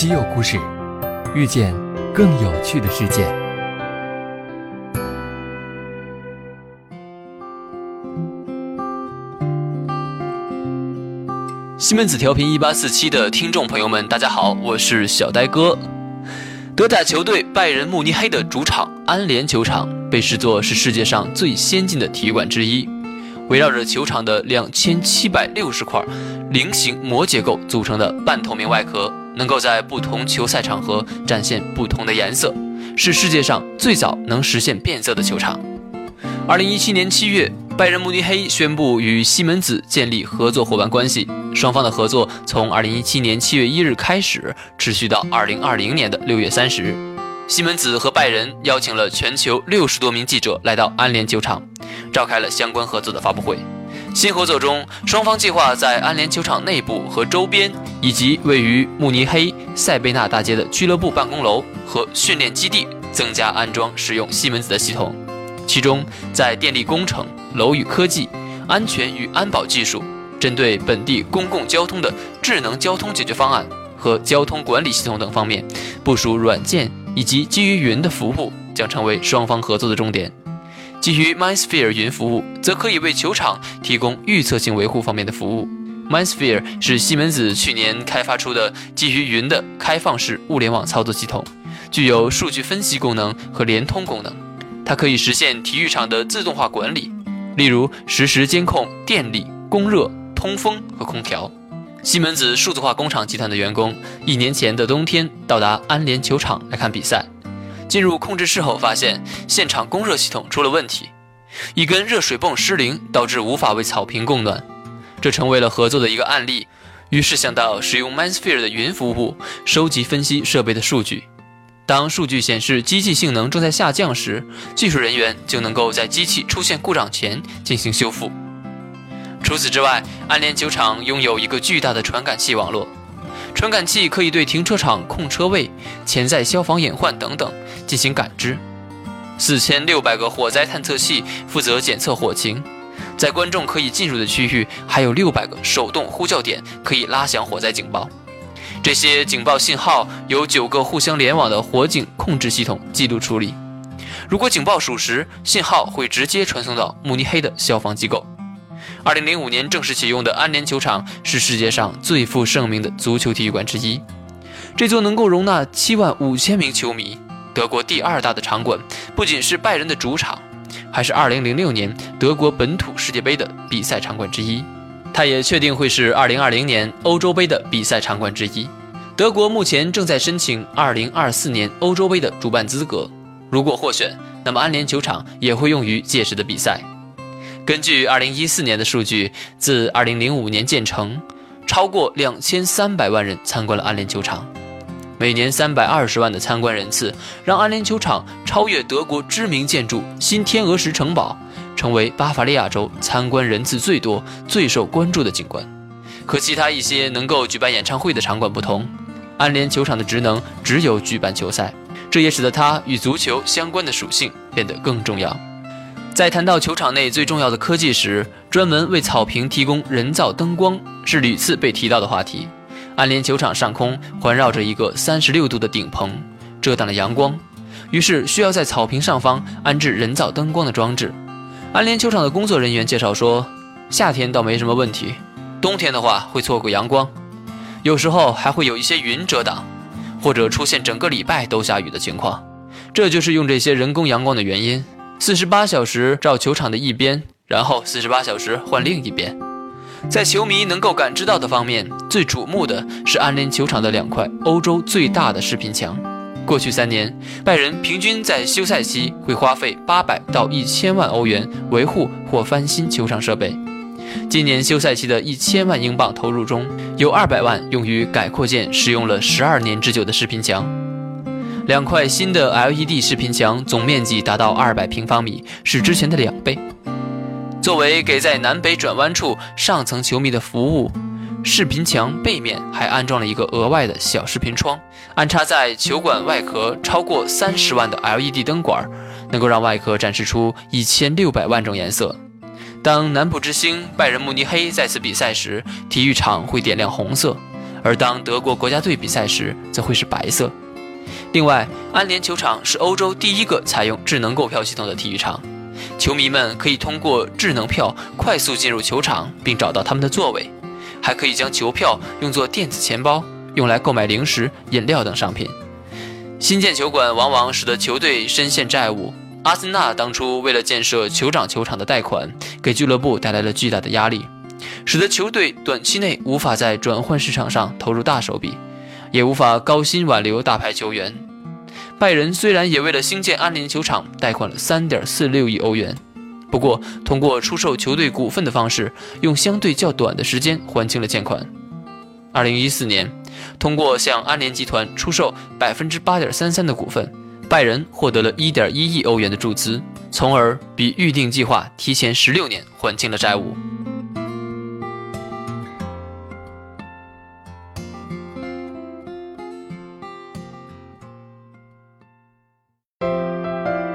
稀有故事，遇见更有趣的世界。西门子调频一八四七的听众朋友们，大家好，我是小呆哥。德甲球队拜仁慕尼黑的主场安联球场被视作是世界上最先进的体育馆之一。围绕着球场的两千七百六十块菱形膜结构组成的半透明外壳，能够在不同球赛场合展现不同的颜色，是世界上最早能实现变色的球场。二零一七年七月，拜仁慕尼黑宣布与西门子建立合作伙伴关系，双方的合作从二零一七年七月一日开始，持续到二零二零年的六月三十日。西门子和拜仁邀请了全球六十多名记者来到安联球场。召开了相关合作的发布会。新合作中，双方计划在安联球场内部和周边，以及位于慕尼黑塞贝纳大街的俱乐部办公楼和训练基地，增加安装使用西门子的系统。其中，在电力工程、楼宇科技、安全与安保技术，针对本地公共交通的智能交通解决方案和交通管理系统等方面，部署软件以及基于云的服务，将成为双方合作的重点。基于 MindSphere 云服务，则可以为球场提供预测性维护方面的服务。MindSphere 是西门子去年开发出的基于云的开放式物联网操作系统，具有数据分析功能和联通功能。它可以实现体育场的自动化管理，例如实时监控电力、供热、通风和空调。西门子数字化工厂集团的员工一年前的冬天到达安联球场来看比赛。进入控制室后，发现现场供热系统出了问题，一根热水泵失灵，导致无法为草坪供暖，这成为了合作的一个案例。于是想到使用 MindSphere 的云服务，收集分析设备的数据。当数据显示机器性能正在下降时，技术人员就能够在机器出现故障前进行修复。除此之外，安联酒厂拥有一个巨大的传感器网络。传感器可以对停车场空车位、潜在消防隐患等等进行感知。四千六百个火灾探测器负责检测火情，在观众可以进入的区域，还有六百个手动呼叫点可以拉响火灾警报。这些警报信号由九个互相联网的火警控制系统记录处理。如果警报属实，信号会直接传送到慕尼黑的消防机构。二零零五年正式启用的安联球场是世界上最负盛名的足球体育馆之一。这座能够容纳七万五千名球迷、德国第二大的场馆，不仅是拜仁的主场，还是二零零六年德国本土世界杯的比赛场馆之一。它也确定会是二零二零年欧洲杯的比赛场馆之一。德国目前正在申请二零二四年欧洲杯的主办资格。如果获选，那么安联球场也会用于届时的比赛。根据2014年的数据，自2005年建成，超过2300万人参观了安联球场，每年320万的参观人次，让安联球场超越德国知名建筑新天鹅石城堡，成为巴伐利亚州参观人次最多、最受关注的景观。和其他一些能够举办演唱会的场馆不同，安联球场的职能只有举办球赛，这也使得它与足球相关的属性变得更重要。在谈到球场内最重要的科技时，专门为草坪提供人造灯光是屡次被提到的话题。安联球场上空环绕着一个三十六度的顶棚，遮挡了阳光，于是需要在草坪上方安置人造灯光的装置。安联球场的工作人员介绍说，夏天倒没什么问题，冬天的话会错过阳光，有时候还会有一些云遮挡，或者出现整个礼拜都下雨的情况。这就是用这些人工阳光的原因。四十八小时照球场的一边，然后四十八小时换另一边。在球迷能够感知到的方面，最瞩目的是安联球场的两块欧洲最大的视频墙。过去三年，拜仁平均在休赛期会花费八百到一千万欧元维护或翻新球场设备。今年休赛期的一千万英镑投入中，有二百万用于改扩建使用了十二年之久的视频墙。两块新的 LED 视频墙总面积达到二百平方米，是之前的两倍。作为给在南北转弯处上层球迷的服务，视频墙背面还安装了一个额外的小视频窗，安插在球馆外壳超过三十万的 LED 灯管，能够让外壳展示出一千六百万种颜色。当南部之星拜仁慕尼黑再次比赛时，体育场会点亮红色而当德国国家队比赛时，则会是白色。另外，安联球场是欧洲第一个采用智能购票系统的体育场，球迷们可以通过智能票快速进入球场，并找到他们的座位，还可以将球票用作电子钱包，用来购买零食、饮料等商品。新建球馆往往使得球队深陷债务。阿森纳当初为了建设酋长球场的贷款，给俱乐部带来了巨大的压力，使得球队短期内无法在转换市场上投入大手笔。也无法高薪挽留大牌球员。拜仁虽然也为了兴建安联球场贷款了三点四六亿欧元，不过通过出售球队股份的方式，用相对较短的时间还清了欠款。二零一四年，通过向安联集团出售百分之八点三三的股份，拜仁获得了一点一亿欧元的注资，从而比预定计划提前十六年还清了债务。